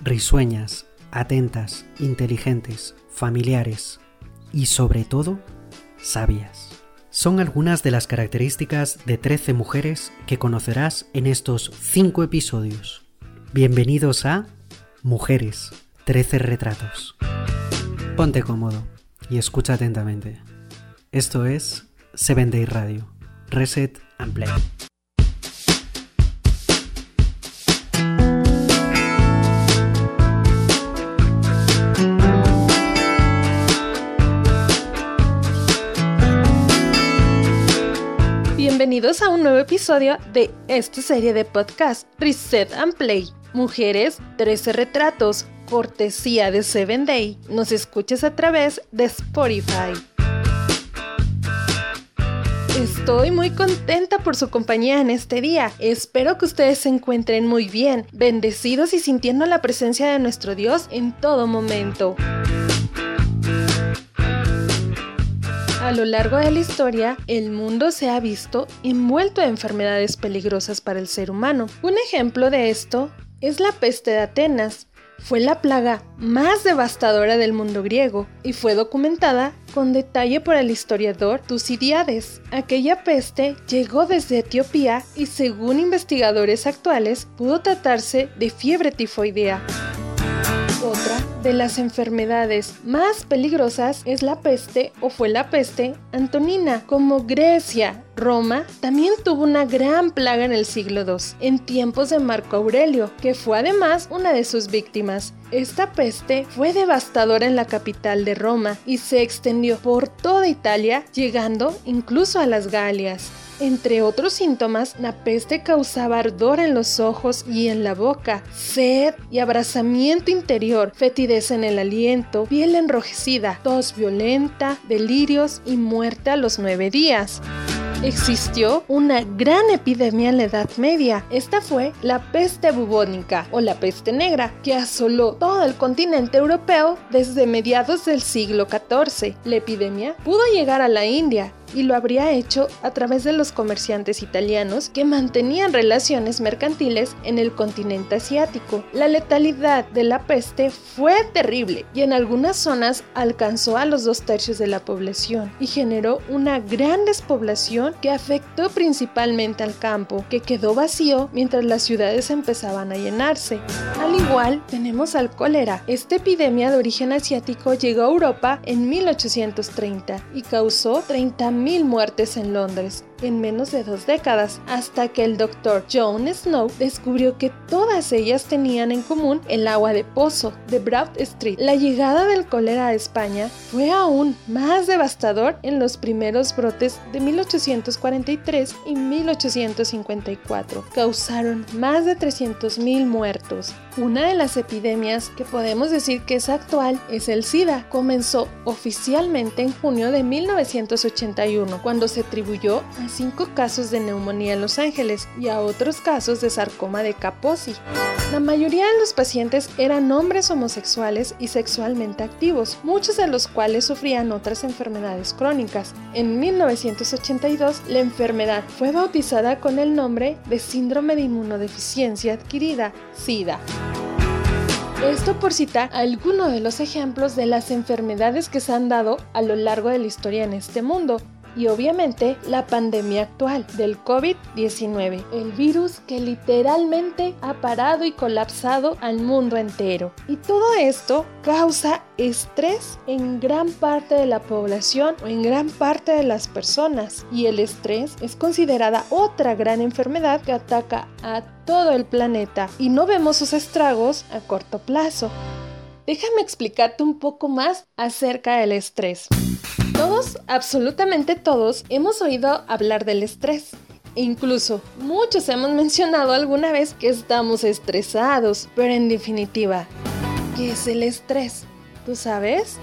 risueñas, atentas, inteligentes, familiares y sobre todo, sabias. Son algunas de las características de 13 mujeres que conocerás en estos 5 episodios. Bienvenidos a Mujeres, 13 retratos. Ponte cómodo y escucha atentamente. Esto es Seven Day Radio, Reset and Play. A un nuevo episodio de esta serie de podcast Reset and Play. Mujeres, 13 retratos, cortesía de Seven Day. Nos escuches a través de Spotify. Estoy muy contenta por su compañía en este día. Espero que ustedes se encuentren muy bien, bendecidos y sintiendo la presencia de nuestro Dios en todo momento. A lo largo de la historia, el mundo se ha visto envuelto de enfermedades peligrosas para el ser humano. Un ejemplo de esto es la peste de Atenas. Fue la plaga más devastadora del mundo griego y fue documentada con detalle por el historiador Tucídides. Aquella peste llegó desde Etiopía y según investigadores actuales pudo tratarse de fiebre tifoidea. Otra de las enfermedades más peligrosas es la peste o fue la peste antonina. Como Grecia, Roma también tuvo una gran plaga en el siglo II, en tiempos de Marco Aurelio, que fue además una de sus víctimas. Esta peste fue devastadora en la capital de Roma y se extendió por toda Italia, llegando incluso a las Galias. Entre otros síntomas, la peste causaba ardor en los ojos y en la boca, sed y abrazamiento interior, fetidez en el aliento, piel enrojecida, tos violenta, delirios y muerte a los nueve días existió una gran epidemia en la Edad Media. Esta fue la peste bubónica o la peste negra, que asoló todo el continente europeo desde mediados del siglo XIV. La epidemia pudo llegar a la India y lo habría hecho a través de los comerciantes italianos que mantenían relaciones mercantiles en el continente asiático. La letalidad de la peste fue terrible y en algunas zonas alcanzó a los dos tercios de la población y generó una gran despoblación que afectó principalmente al campo, que quedó vacío mientras las ciudades empezaban a llenarse. Al igual, tenemos al cólera. Esta epidemia de origen asiático llegó a Europa en 1830 y causó 30 mil muertes en Londres en menos de dos décadas, hasta que el doctor John Snow descubrió que todas ellas tenían en común el agua de pozo de Broad Street. La llegada del cólera a España fue aún más devastador en los primeros brotes de 1843 y 1854. Causaron más de 300.000 muertos. Una de las epidemias que podemos decir que es actual es el SIDA. Comenzó oficialmente en junio de 1981, cuando se atribuyó a cinco casos de neumonía en Los Ángeles y a otros casos de sarcoma de Kaposi. La mayoría de los pacientes eran hombres homosexuales y sexualmente activos, muchos de los cuales sufrían otras enfermedades crónicas. En 1982, la enfermedad fue bautizada con el nombre de síndrome de inmunodeficiencia adquirida, SIDA. Esto por citar algunos de los ejemplos de las enfermedades que se han dado a lo largo de la historia en este mundo, y obviamente la pandemia actual del COVID-19, el virus que literalmente ha parado y colapsado al mundo entero. Y todo esto causa estrés en gran parte de la población o en gran parte de las personas. Y el estrés es considerada otra gran enfermedad que ataca a todo el planeta y no vemos sus estragos a corto plazo. Déjame explicarte un poco más acerca del estrés. Todos, absolutamente todos, hemos oído hablar del estrés. Incluso muchos hemos mencionado alguna vez que estamos estresados, pero en definitiva, ¿qué es el estrés? ¿Tú sabes?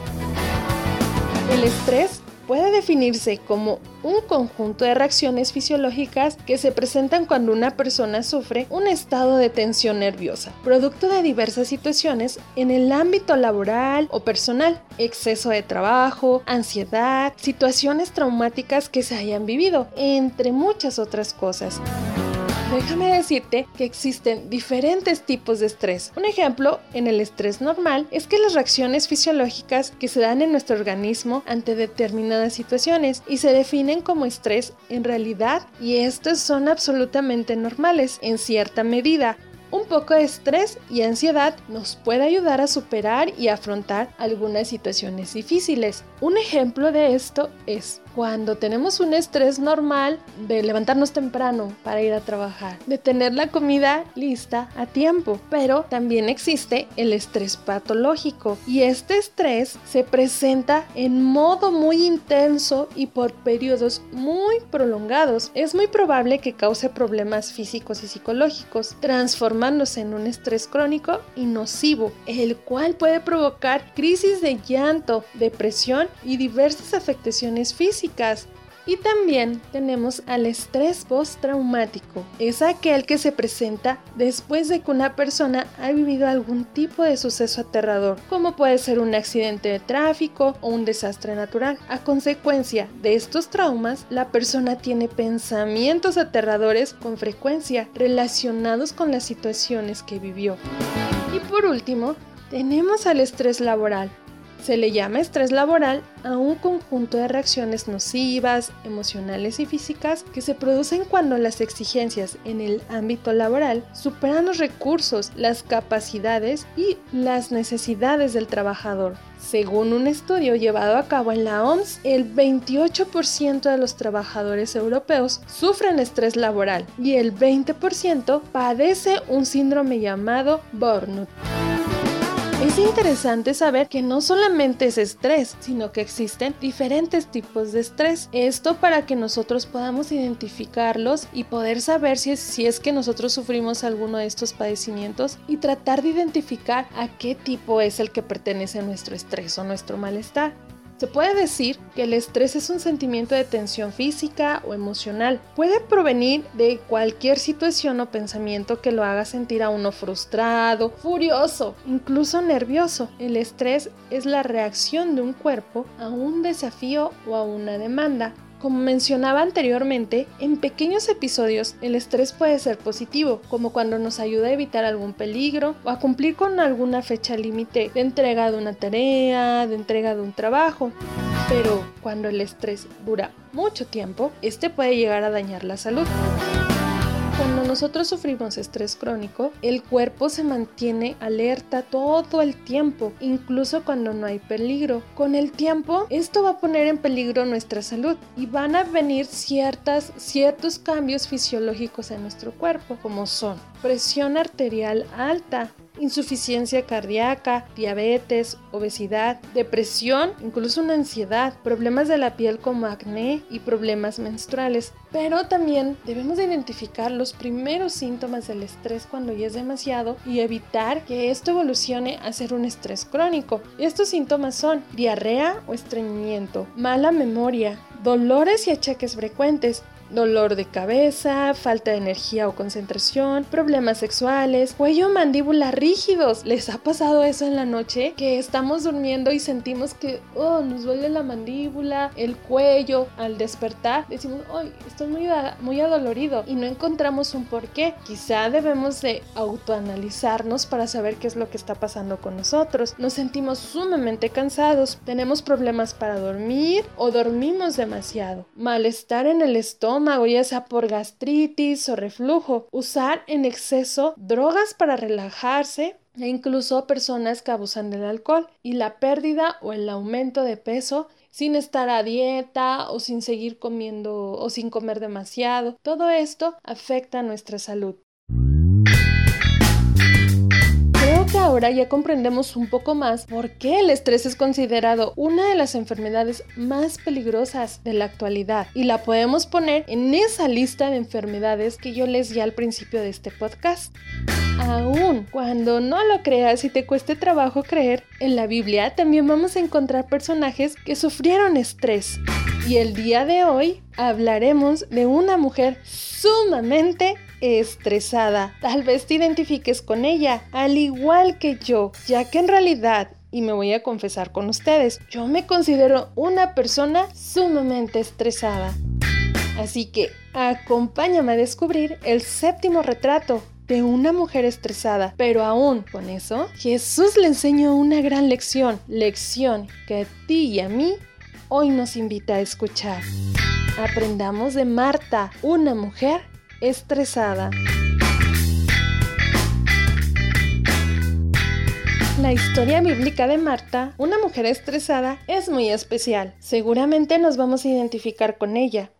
El estrés puede definirse como un conjunto de reacciones fisiológicas que se presentan cuando una persona sufre un estado de tensión nerviosa, producto de diversas situaciones en el ámbito laboral o personal, exceso de trabajo, ansiedad, situaciones traumáticas que se hayan vivido, entre muchas otras cosas. Déjame decirte que existen diferentes tipos de estrés. Un ejemplo en el estrés normal es que las reacciones fisiológicas que se dan en nuestro organismo ante determinadas situaciones y se definen como estrés en realidad y estos son absolutamente normales en cierta medida. Poco de estrés y ansiedad nos puede ayudar a superar y afrontar algunas situaciones difíciles. Un ejemplo de esto es cuando tenemos un estrés normal de levantarnos temprano para ir a trabajar, de tener la comida lista a tiempo, pero también existe el estrés patológico y este estrés se presenta en modo muy intenso y por periodos muy prolongados. Es muy probable que cause problemas físicos y psicológicos, en un estrés crónico y nocivo, el cual puede provocar crisis de llanto, depresión y diversas afectaciones físicas y también tenemos al estrés postraumático. Es aquel que se presenta después de que una persona ha vivido algún tipo de suceso aterrador, como puede ser un accidente de tráfico o un desastre natural. A consecuencia de estos traumas, la persona tiene pensamientos aterradores con frecuencia relacionados con las situaciones que vivió. Y por último, tenemos al estrés laboral, se le llama estrés laboral a un conjunto de reacciones nocivas, emocionales y físicas que se producen cuando las exigencias en el ámbito laboral superan los recursos, las capacidades y las necesidades del trabajador. Según un estudio llevado a cabo en la OMS, el 28% de los trabajadores europeos sufren estrés laboral y el 20% padece un síndrome llamado burnout. Es interesante saber que no solamente es estrés, sino que existen diferentes tipos de estrés. Esto para que nosotros podamos identificarlos y poder saber si es, si es que nosotros sufrimos alguno de estos padecimientos y tratar de identificar a qué tipo es el que pertenece nuestro estrés o nuestro malestar. Se puede decir que el estrés es un sentimiento de tensión física o emocional. Puede provenir de cualquier situación o pensamiento que lo haga sentir a uno frustrado, furioso, incluso nervioso. El estrés es la reacción de un cuerpo a un desafío o a una demanda. Como mencionaba anteriormente, en pequeños episodios el estrés puede ser positivo, como cuando nos ayuda a evitar algún peligro o a cumplir con alguna fecha límite de entrega de una tarea, de entrega de un trabajo. Pero cuando el estrés dura mucho tiempo, este puede llegar a dañar la salud. Cuando nosotros sufrimos estrés crónico, el cuerpo se mantiene alerta todo el tiempo, incluso cuando no hay peligro. Con el tiempo, esto va a poner en peligro nuestra salud y van a venir ciertas, ciertos cambios fisiológicos en nuestro cuerpo, como son presión arterial alta, insuficiencia cardíaca, diabetes, obesidad, depresión, incluso una ansiedad, problemas de la piel como acné y problemas menstruales. Pero también debemos identificar los primeros síntomas del estrés cuando ya es demasiado y evitar que esto evolucione a ser un estrés crónico. Estos síntomas son diarrea o estreñimiento, mala memoria, dolores y achaques frecuentes, dolor de cabeza, falta de energía o concentración, problemas sexuales, cuello mandíbula rígidos. ¿Les ha pasado eso en la noche? Que estamos durmiendo y sentimos que oh, nos duele la mandíbula, el cuello. Al despertar decimos, ay, estoy muy, muy adolorido y no encontramos un por qué. Quizá debemos de autoanalizarnos para saber qué es lo que está pasando con nosotros. Nos sentimos sumamente cansados, tenemos problemas para dormir o dormimos demasiado. Malestar en el estómago ya sea por gastritis o reflujo, usar en exceso drogas para relajarse e incluso personas que abusan del alcohol y la pérdida o el aumento de peso sin estar a dieta o sin seguir comiendo o sin comer demasiado. Todo esto afecta a nuestra salud ahora ya comprendemos un poco más por qué el estrés es considerado una de las enfermedades más peligrosas de la actualidad y la podemos poner en esa lista de enfermedades que yo les di al principio de este podcast. Aún cuando no lo creas y te cueste trabajo creer, en la Biblia también vamos a encontrar personajes que sufrieron estrés. Y el día de hoy hablaremos de una mujer sumamente estresada. Tal vez te identifiques con ella, al igual que yo, ya que en realidad y me voy a confesar con ustedes, yo me considero una persona sumamente estresada. Así que acompáñame a descubrir el séptimo retrato de una mujer estresada. Pero aún con eso, Jesús le enseñó una gran lección, lección que a ti y a mí hoy nos invita a escuchar. Aprendamos de Marta, una mujer estresada. La historia bíblica de Marta, una mujer estresada, es muy especial. Seguramente nos vamos a identificar con ella,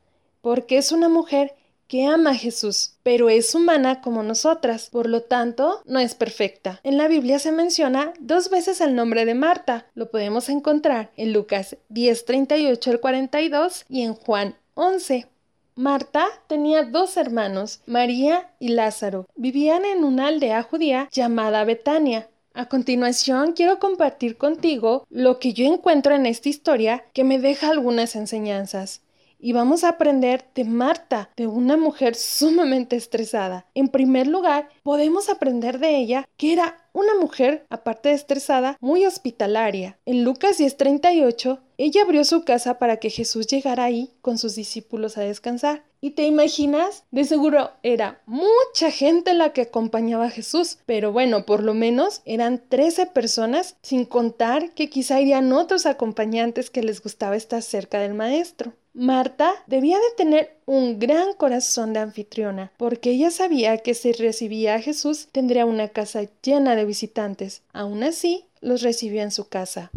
porque es una mujer que ama a Jesús, pero es humana como nosotras, por lo tanto, no es perfecta. En la Biblia se menciona dos veces el nombre de Marta, lo podemos encontrar en Lucas 10:38 al 42 y en Juan 11. Marta tenía dos hermanos, María y Lázaro. Vivían en una aldea judía llamada Betania. A continuación quiero compartir contigo lo que yo encuentro en esta historia que me deja algunas enseñanzas y vamos a aprender de Marta, de una mujer sumamente estresada. En primer lugar, podemos aprender de ella que era una mujer, aparte de estresada, muy hospitalaria. En Lucas 10:38, ella abrió su casa para que Jesús llegara ahí con sus discípulos a descansar. ¿Y te imaginas? De seguro era mucha gente la que acompañaba a Jesús, pero bueno, por lo menos eran 13 personas, sin contar que quizá irían otros acompañantes que les gustaba estar cerca del maestro. Marta debía de tener un gran corazón de anfitriona, porque ella sabía que si recibía a Jesús tendría una casa llena de visitantes. Aún así, los recibió en su casa.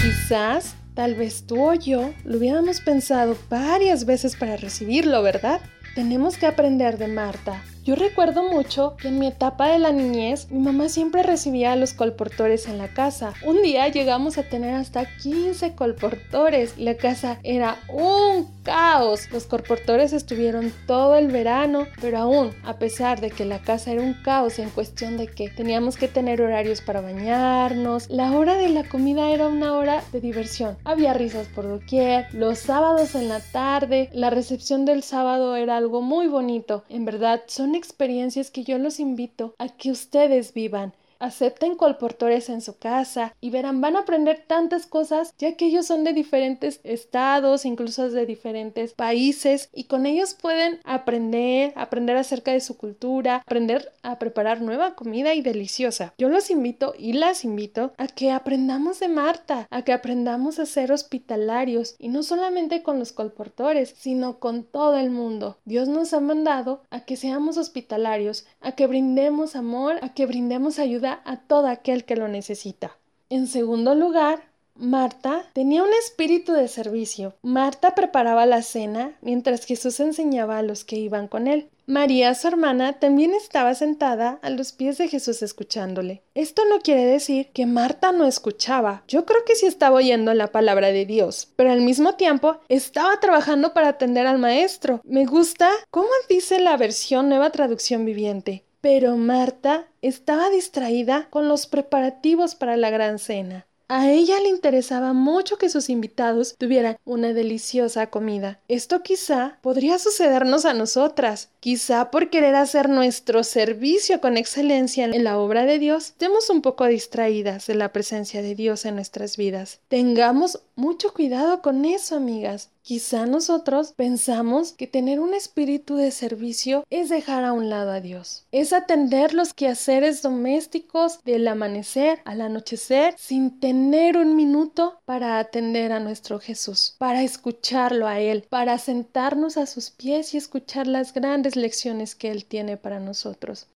Quizás, tal vez tú o yo lo hubiéramos pensado varias veces para recibirlo, ¿verdad? Tenemos que aprender de Marta. Yo recuerdo mucho que en mi etapa de la niñez mi mamá siempre recibía a los colportores en la casa. Un día llegamos a tener hasta 15 colportores. La casa era un caos. Los colportores estuvieron todo el verano, pero aún, a pesar de que la casa era un caos en cuestión de que teníamos que tener horarios para bañarnos, la hora de la comida era una hora de diversión. Había risas por doquier, los sábados en la tarde, la recepción del sábado era algo muy bonito. En verdad, son experiencias que yo los invito a que ustedes vivan acepten colportores en su casa y verán, van a aprender tantas cosas ya que ellos son de diferentes estados, incluso de diferentes países y con ellos pueden aprender, aprender acerca de su cultura, aprender a preparar nueva comida y deliciosa. Yo los invito y las invito a que aprendamos de Marta, a que aprendamos a ser hospitalarios y no solamente con los colportores, sino con todo el mundo. Dios nos ha mandado a que seamos hospitalarios, a que brindemos amor, a que brindemos ayuda a todo aquel que lo necesita. En segundo lugar, Marta tenía un espíritu de servicio. Marta preparaba la cena mientras Jesús enseñaba a los que iban con él. María, su hermana, también estaba sentada a los pies de Jesús escuchándole. Esto no quiere decir que Marta no escuchaba. Yo creo que sí estaba oyendo la palabra de Dios, pero al mismo tiempo estaba trabajando para atender al maestro. Me gusta cómo dice la versión Nueva Traducción Viviente. Pero Marta estaba distraída con los preparativos para la gran cena. A ella le interesaba mucho que sus invitados tuvieran una deliciosa comida. Esto quizá podría sucedernos a nosotras. Quizá por querer hacer nuestro servicio con excelencia en la obra de Dios, estemos un poco distraídas de la presencia de Dios en nuestras vidas. Tengamos mucho cuidado con eso, amigas. Quizá nosotros pensamos que tener un espíritu de servicio es dejar a un lado a Dios, es atender los quehaceres domésticos del amanecer al anochecer sin tener un minuto para atender a nuestro Jesús, para escucharlo a Él, para sentarnos a sus pies y escuchar las lecciones que Él tiene para nosotros.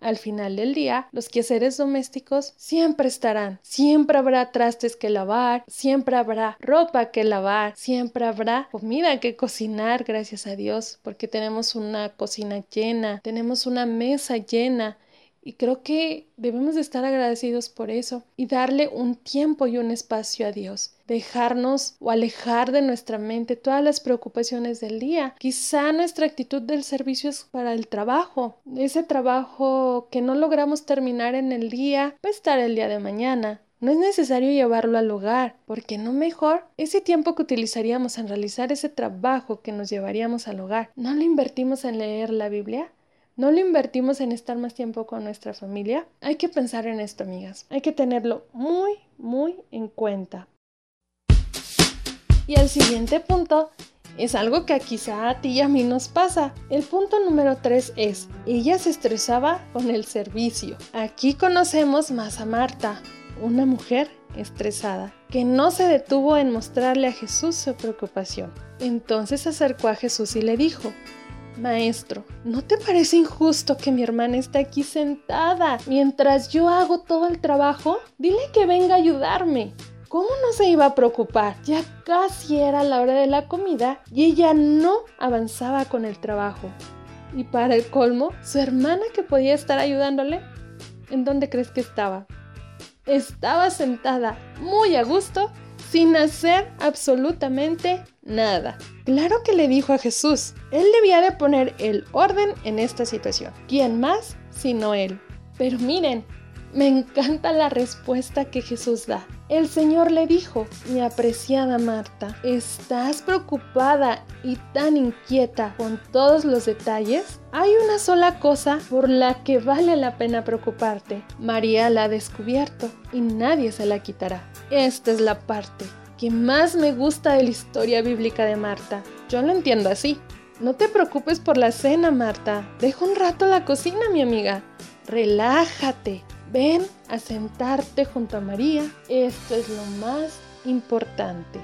Al final del día, los quehaceres domésticos siempre estarán. Siempre habrá trastes que lavar, siempre habrá ropa que lavar, siempre habrá comida que cocinar, gracias a Dios, porque tenemos una cocina llena, tenemos una mesa llena, y creo que debemos de estar agradecidos por eso y darle un tiempo y un espacio a Dios. Dejarnos o alejar de nuestra mente todas las preocupaciones del día. Quizá nuestra actitud del servicio es para el trabajo. Ese trabajo que no logramos terminar en el día va a estar el día de mañana. No es necesario llevarlo al hogar, porque no mejor ese tiempo que utilizaríamos en realizar ese trabajo que nos llevaríamos al hogar, ¿no lo invertimos en leer la Biblia? No lo invertimos en estar más tiempo con nuestra familia, hay que pensar en esto, amigas. Hay que tenerlo muy, muy en cuenta. Y el siguiente punto Es algo que quizá a ti y a mí nos pasa. El punto número 3 es, ella se estresaba con el servicio. Aquí conocemos más a Marta, una mujer estresada, que no se detuvo en mostrarle a Jesús su preocupación. Entonces se acercó a Jesús y le dijo, Maestro, ¿no te parece injusto que mi hermana esté aquí sentada mientras yo hago todo el trabajo? Dile que venga a ayudarme. ¿Cómo no se iba a preocupar? Ya casi era la hora de la comida y ella no avanzaba con el trabajo. Y para el colmo, su hermana que podía estar ayudándole, ¿en dónde crees que estaba? Estaba sentada muy a gusto sin hacer absolutamente nada. Claro que le dijo a Jesús, él debía de poner el orden en esta situación. ¿Quién más sino él? Pero miren, me encanta la respuesta que Jesús da. El Señor le dijo, mi apreciada Marta, ¿estás preocupada y tan inquieta con todos los detalles? Hay una sola cosa por la que vale la pena preocuparte. María la ha descubierto y nadie se la quitará. Esta es la parte que más me gusta de la historia bíblica de Marta. Yo lo entiendo así. No te preocupes por la cena, Marta. Deja un rato la cocina, mi amiga. Relájate. Ven a sentarte junto a María. Esto es lo más importante.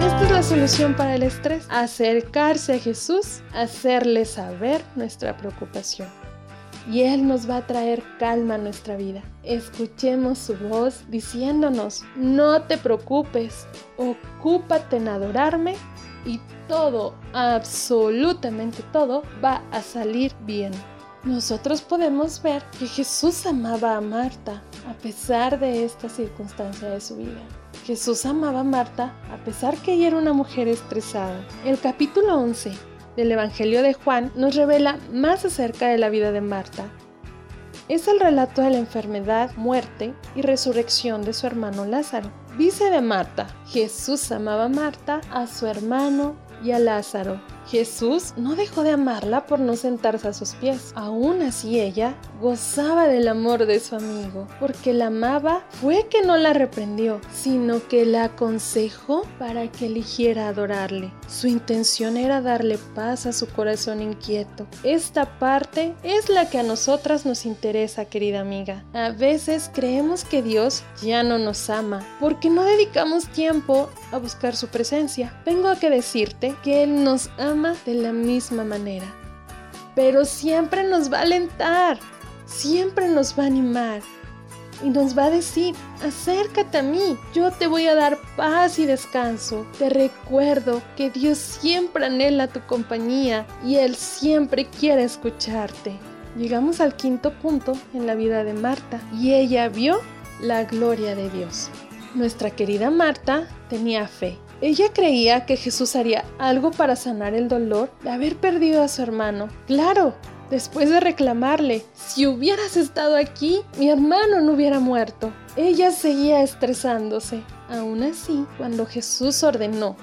Esta es la solución para el estrés. Acercarse a Jesús, hacerle saber nuestra preocupación. Y Él nos va a traer calma a nuestra vida. Escuchemos su voz diciéndonos, no te preocupes, ocúpate en adorarme y todo, absolutamente todo, va a salir bien nosotros podemos ver que Jesús amaba a Marta a pesar de esta circunstancia de su vida. Jesús amaba a Marta a pesar que ella era una mujer estresada. El capítulo 11 del Evangelio de Juan nos revela más acerca de la vida de Marta. Es el relato de la enfermedad, muerte y resurrección de su hermano Lázaro. Dice de Marta, Jesús amaba a Marta, a su hermano y a Lázaro. Jesús no dejó de amarla por no sentarse a sus pies. Aún así ella gozaba del amor de su amigo, porque la amaba fue que no la reprendió, sino que la aconsejó para que eligiera adorarle. Su intención era darle paz a su corazón inquieto. Esta parte es la que a nosotras nos interesa, querida amiga. A veces creemos que Dios ya no nos ama, porque no dedicamos tiempo a buscar su presencia. Vengo a que decirte que Él nos ama de la misma manera. Pero siempre nos va a alentar, siempre nos va a animar y nos va a decir, acércate a mí, yo te voy a dar paz y descanso. Te recuerdo que Dios siempre anhela tu compañía y Él siempre quiere escucharte. Llegamos al quinto punto en la vida de Marta y ella vio la gloria de Dios. Nuestra querida Marta tenía fe ella creía que Jesús haría algo para sanar el dolor de haber perdido a su hermano. Claro, después de reclamarle, si hubieras estado aquí, mi hermano no hubiera muerto. Ella seguía estresándose. Aún así, cuando Jesús ordenó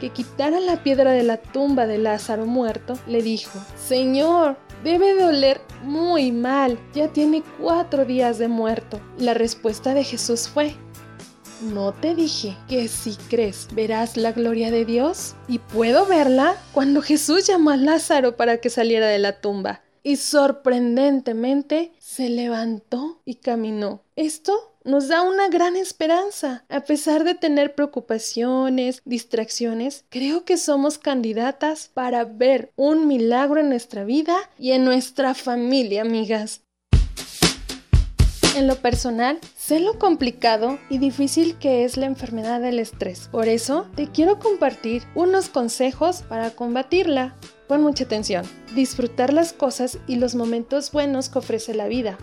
que quitara la piedra de la tumba de Lázaro muerto, le dijo, Señor, debe doler muy mal, ya tiene cuatro días de muerto. La respuesta de Jesús fue, ¿No te dije que si crees verás la gloria de Dios? Y puedo verla cuando Jesús llamó a Lázaro para que saliera de la tumba. Y sorprendentemente se levantó y caminó. Esto nos da una gran esperanza. A pesar de tener preocupaciones, distracciones, creo que somos candidatas para ver un milagro en nuestra vida y en nuestra familia, amigas. En lo personal, sé lo complicado y difícil que es la enfermedad del estrés. Por eso, te quiero compartir unos consejos para combatirla. Pon mucha atención. Disfrutar las cosas y los momentos buenos que ofrece la vida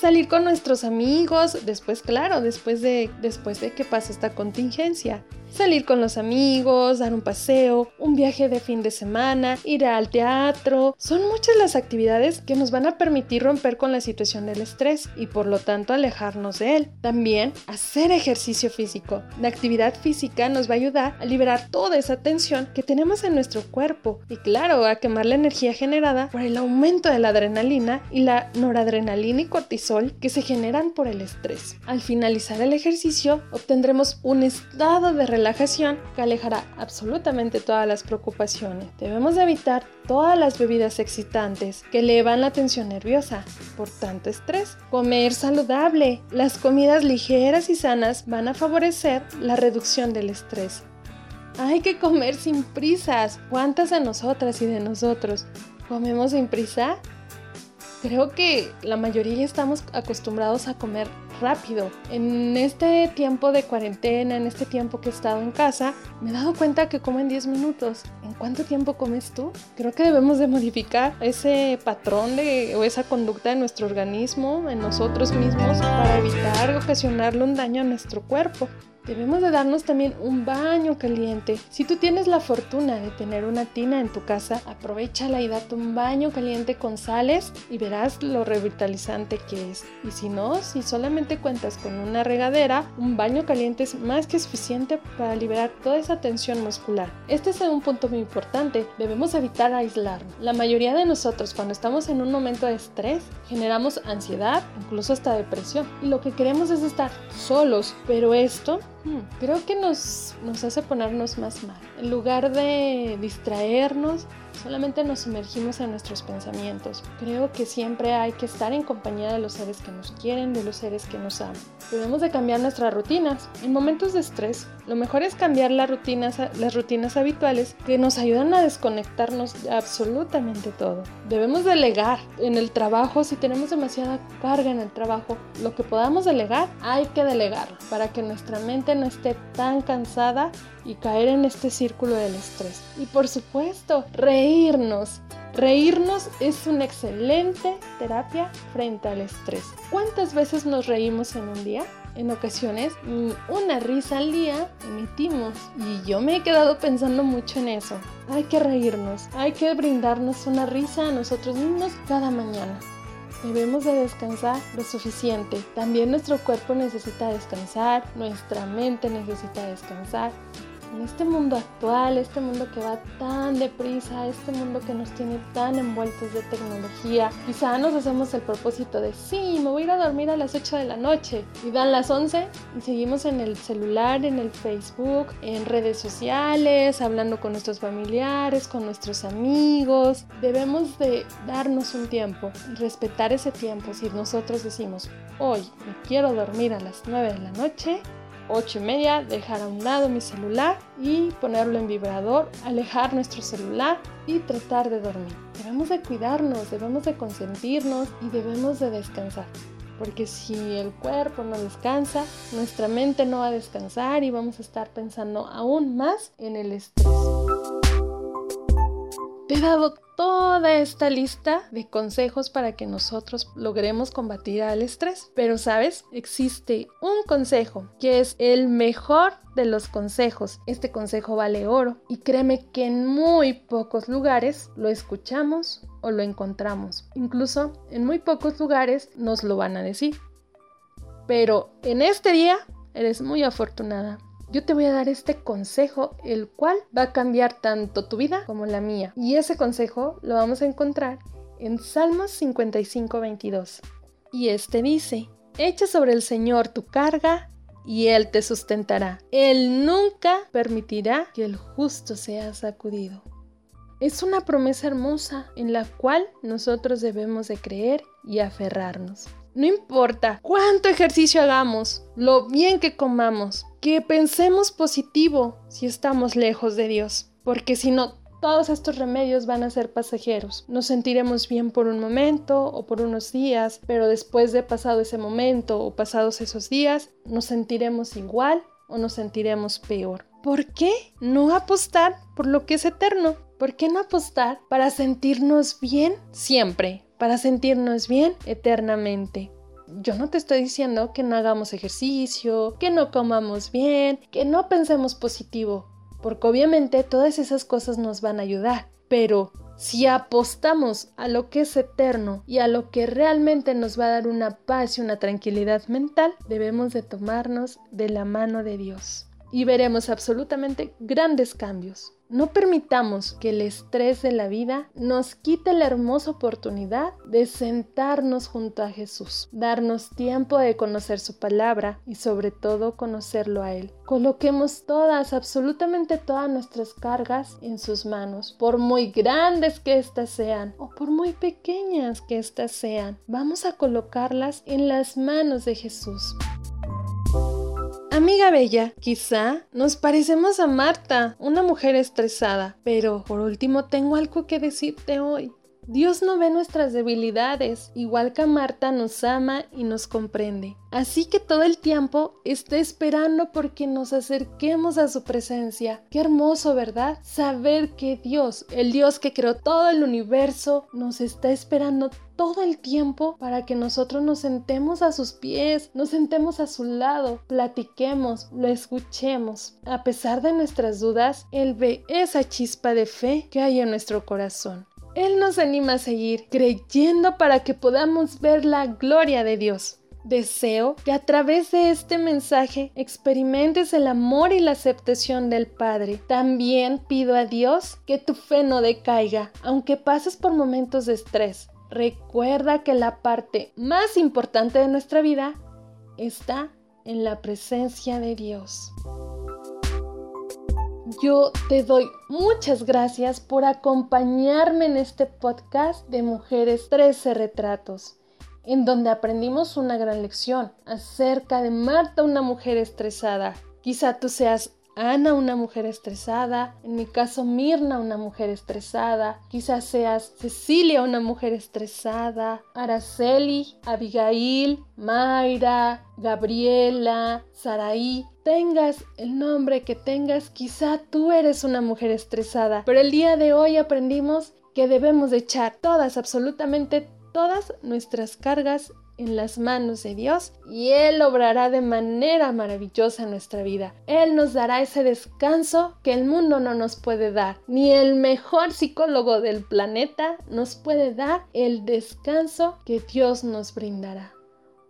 salir con nuestros amigos, después, claro, después de, después de que pase esta contingencia. Salir con los amigos, dar un paseo, un viaje de fin de semana, ir al teatro. Son muchas las actividades que nos van a permitir romper con la situación del estrés y por lo tanto alejarnos de él. También hacer ejercicio físico. La actividad física nos va a ayudar a liberar toda esa tensión que tenemos en nuestro cuerpo y claro, a quemar la energía generada por el aumento de la adrenalina y la noradrenalina y cortisol que se generan por el estrés. Al finalizar el ejercicio obtendremos un estado de relajación relajación que alejará absolutamente todas las preocupaciones. Debemos evitar todas las bebidas excitantes que elevan la tensión nerviosa por tanto estrés. Comer saludable. Las comidas ligeras y sanas van a favorecer la reducción del estrés. Hay que comer sin prisas. ¿Cuántas de nosotras y de nosotros comemos sin prisa? Creo que la mayoría estamos acostumbrados a comer rápido. En este tiempo de cuarentena, en este tiempo que he estado en casa, me he dado cuenta que como en 10 minutos. ¿En cuánto tiempo comes tú? Creo que debemos de modificar ese patrón de, o esa conducta de nuestro organismo, en nosotros mismos, para evitar ocasionarle un daño a nuestro cuerpo. Debemos de darnos también un baño caliente. Si tú tienes la fortuna de tener una tina en tu casa, aprovechala y date un baño caliente con sales y verás lo revitalizante que es. Y si no, si solamente cuentas con una regadera, un baño caliente es más que suficiente para liberar toda esa tensión muscular. Este es un punto muy importante. Debemos evitar aislarnos. La mayoría de nosotros cuando estamos en un momento de estrés generamos ansiedad, incluso hasta depresión. Y lo que queremos es estar solos, pero esto creo que nos, nos hace ponernos más mal. En lugar de distraernos, solamente nos sumergimos en nuestros pensamientos. Creo que siempre hay que estar en compañía de los seres que nos quieren, de los seres que nos aman. Debemos de cambiar nuestras rutinas. En momentos de estrés, lo mejor es cambiar las rutinas, las rutinas habituales que nos ayudan a desconectarnos de absolutamente todo. Debemos delegar en el trabajo, si tenemos demasiada carga en el trabajo, lo que podamos delegar, hay que delegar para que nuestra mente no esté tan cansada y caer en este círculo del estrés. Y por supuesto, reírnos. Reírnos es una excelente terapia frente al estrés. ¿Cuántas veces nos reímos en un día? En ocasiones, una risa al día emitimos y yo me he quedado pensando mucho en eso. Hay que reírnos, hay que brindarnos una risa a nosotros mismos cada mañana. Debemos de descansar lo suficiente. También nuestro cuerpo necesita descansar, nuestra mente necesita descansar en este mundo actual, este mundo que va tan deprisa, este mundo que nos tiene tan envueltos de tecnología, quizá nos hacemos el propósito de, sí, me voy a ir a dormir a las 8 de la noche y dan las 11 y seguimos en el celular, en el Facebook, en redes sociales, hablando con nuestros familiares, con nuestros amigos. Debemos de darnos un tiempo, respetar ese tiempo. Si nosotros decimos, hoy me quiero dormir a las 9 de la noche, 8 y media, dejar a un lado mi celular y ponerlo en vibrador, alejar nuestro celular y tratar de dormir. Debemos de cuidarnos, debemos de consentirnos y debemos de descansar. Porque si el cuerpo no descansa, nuestra mente no va a descansar y vamos a estar pensando aún más en el estrés. Te he dado toda esta lista de consejos para que nosotros logremos combatir al estrés. Pero sabes, existe un consejo que es el mejor de los consejos. Este consejo vale oro y créeme que en muy pocos lugares lo escuchamos o lo encontramos. Incluso en muy pocos lugares nos lo van a decir. Pero en este día eres muy afortunada yo te voy a dar este consejo, el cual va a cambiar tanto tu vida como la mía. Y ese consejo lo vamos a encontrar en Salmos 55, 22. Y este dice, echa sobre el Señor tu carga y Él te sustentará. Él nunca permitirá que el justo sea sacudido. Es una promesa hermosa en la cual nosotros debemos de creer y aferrarnos. No importa cuánto ejercicio hagamos, lo bien que comamos, que pensemos positivo si estamos lejos de Dios, porque si no, todos estos remedios van a ser pasajeros. Nos sentiremos bien por un momento o por unos días, pero después de pasado ese momento o pasados esos días, nos sentiremos igual o nos sentiremos peor. ¿Por qué no apostar por lo que es eterno? ¿Por qué no apostar para sentirnos bien siempre? para sentirnos bien eternamente. Yo no te estoy diciendo que no hagamos ejercicio, que no comamos bien, que no pensemos positivo, porque obviamente todas esas cosas nos van a ayudar, pero si apostamos a lo que es eterno y a lo que realmente nos va a dar una paz y una tranquilidad mental, debemos de tomarnos de la mano de Dios y veremos absolutamente grandes cambios. No permitamos que el estrés de la vida nos quite la hermosa oportunidad de sentarnos junto a Jesús, darnos tiempo de conocer su palabra y sobre todo conocerlo a Él. Coloquemos todas, absolutamente todas nuestras cargas en sus manos, por muy grandes que éstas sean o por muy pequeñas que éstas sean. Vamos a colocarlas en las manos de Jesús. Amiga bella, quizá nos parecemos a Marta, una mujer estresada, pero por último tengo algo que decirte hoy. Dios no ve nuestras debilidades, igual que Marta nos ama y nos comprende. Así que todo el tiempo está esperando porque nos acerquemos a su presencia. Qué hermoso, ¿verdad? Saber que Dios, el Dios que creó todo el universo, nos está esperando todo el tiempo para que nosotros nos sentemos a sus pies, nos sentemos a su lado, platiquemos, lo escuchemos. A pesar de nuestras dudas, Él ve esa chispa de fe que hay en nuestro corazón. Él nos anima a seguir creyendo para que podamos ver la gloria de Dios. Deseo que a través de este mensaje experimentes el amor y la aceptación del Padre. También pido a Dios que tu fe no decaiga, aunque pases por momentos de estrés. Recuerda que la parte más importante de nuestra vida está en la presencia de Dios. Yo te doy muchas gracias por acompañarme en este podcast de Mujeres 13 Retratos, en donde aprendimos una gran lección acerca de Marta, una mujer estresada. Quizá tú seas Ana, una mujer estresada, en mi caso Mirna, una mujer estresada, quizás seas Cecilia, una mujer estresada, Araceli, Abigail, Mayra, Gabriela, Saraí, tengas el nombre que tengas, quizá tú eres una mujer estresada, pero el día de hoy aprendimos que debemos echar todas, absolutamente todas nuestras cargas en las manos de Dios y Él obrará de manera maravillosa en nuestra vida. Él nos dará ese descanso que el mundo no nos puede dar. Ni el mejor psicólogo del planeta nos puede dar el descanso que Dios nos brindará.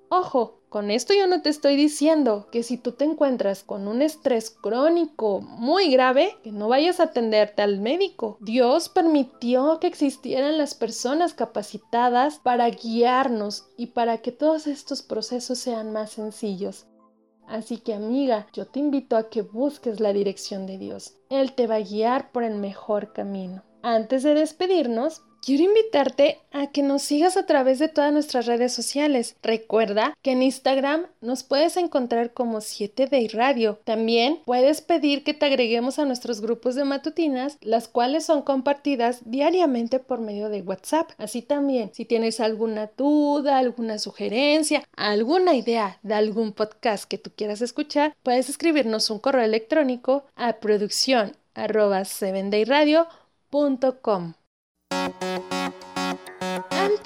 Ojo, con esto yo no te estoy diciendo que si tú te encuentras con un estrés crónico muy grave, que no vayas a atenderte al médico. Dios permitió que existieran las personas capacitadas para guiarnos y para que todos estos procesos sean más sencillos. Así que amiga, yo te invito a que busques la dirección de Dios. Él te va a guiar por el mejor camino. Antes de despedirnos, Quiero invitarte a que nos sigas a través de todas nuestras redes sociales. Recuerda que en Instagram nos puedes encontrar como 7day Radio. También puedes pedir que te agreguemos a nuestros grupos de matutinas, las cuales son compartidas diariamente por medio de WhatsApp. Así también, si tienes alguna duda, alguna sugerencia, alguna idea de algún podcast que tú quieras escuchar, puedes escribirnos un correo electrónico a producción arroba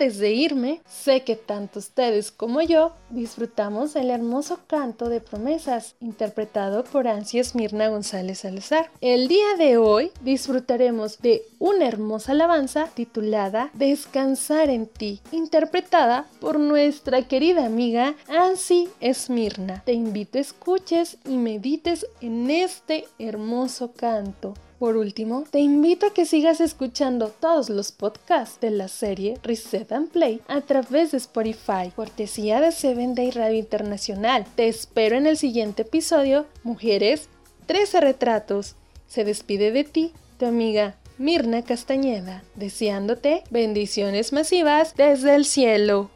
antes de irme, sé que tanto ustedes como yo disfrutamos el hermoso canto de promesas interpretado por Ansias Mirna González Salazar. El día de hoy disfrutaremos de una hermosa alabanza titulada Descansar en ti, interpretada por nuestra querida amiga Ansi Esmirna. Te invito a escuches y medites en este hermoso canto. Por último, te invito a que sigas escuchando todos los podcasts de la serie Reset and Play a través de Spotify, cortesía de Seven Day Radio Internacional. Te espero en el siguiente episodio, Mujeres, 13 retratos. Se despide de ti, tu amiga Mirna Castañeda, deseándote bendiciones masivas desde el cielo.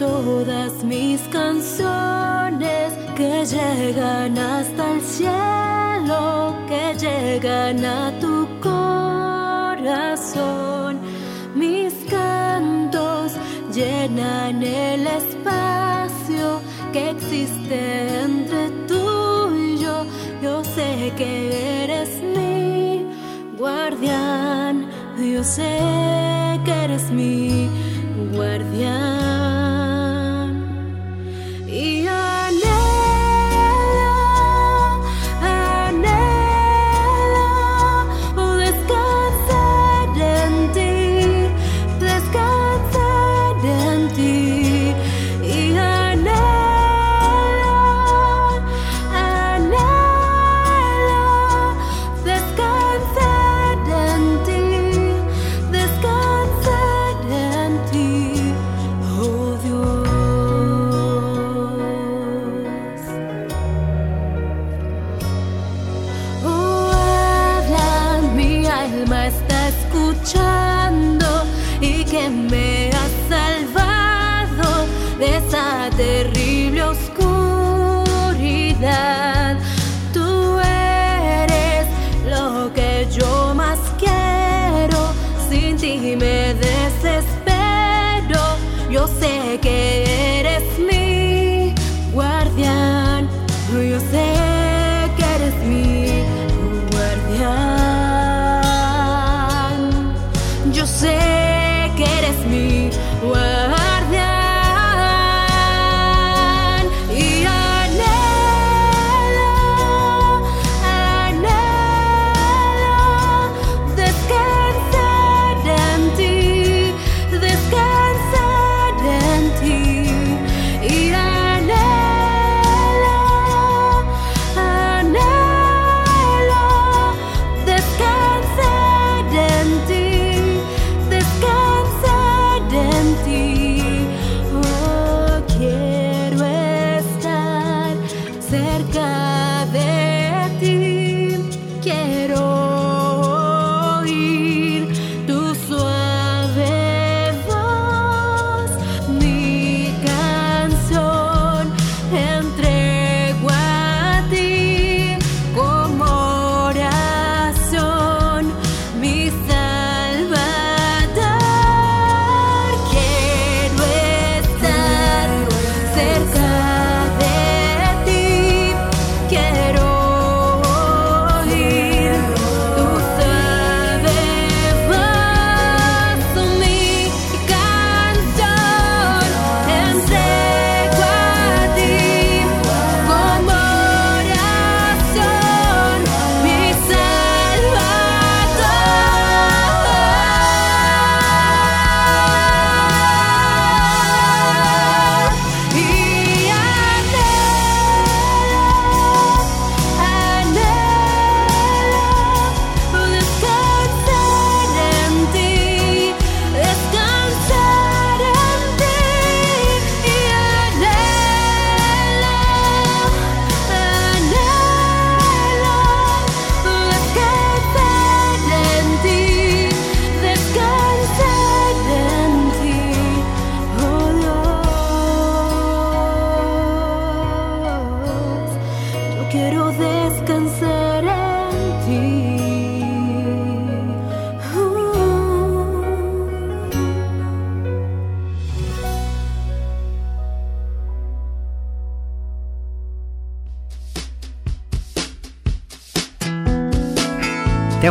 Todas mis canciones que llegan hasta el cielo, que llegan a tu corazón. Mis cantos llenan el espacio que existe entre tú y yo. Yo sé que eres mi guardián, yo sé que eres mi guardián.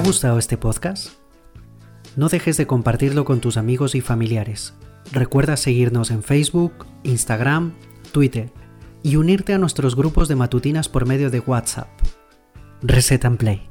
Gustado este podcast? No dejes de compartirlo con tus amigos y familiares. Recuerda seguirnos en Facebook, Instagram, Twitter y unirte a nuestros grupos de matutinas por medio de WhatsApp. Reset and Play.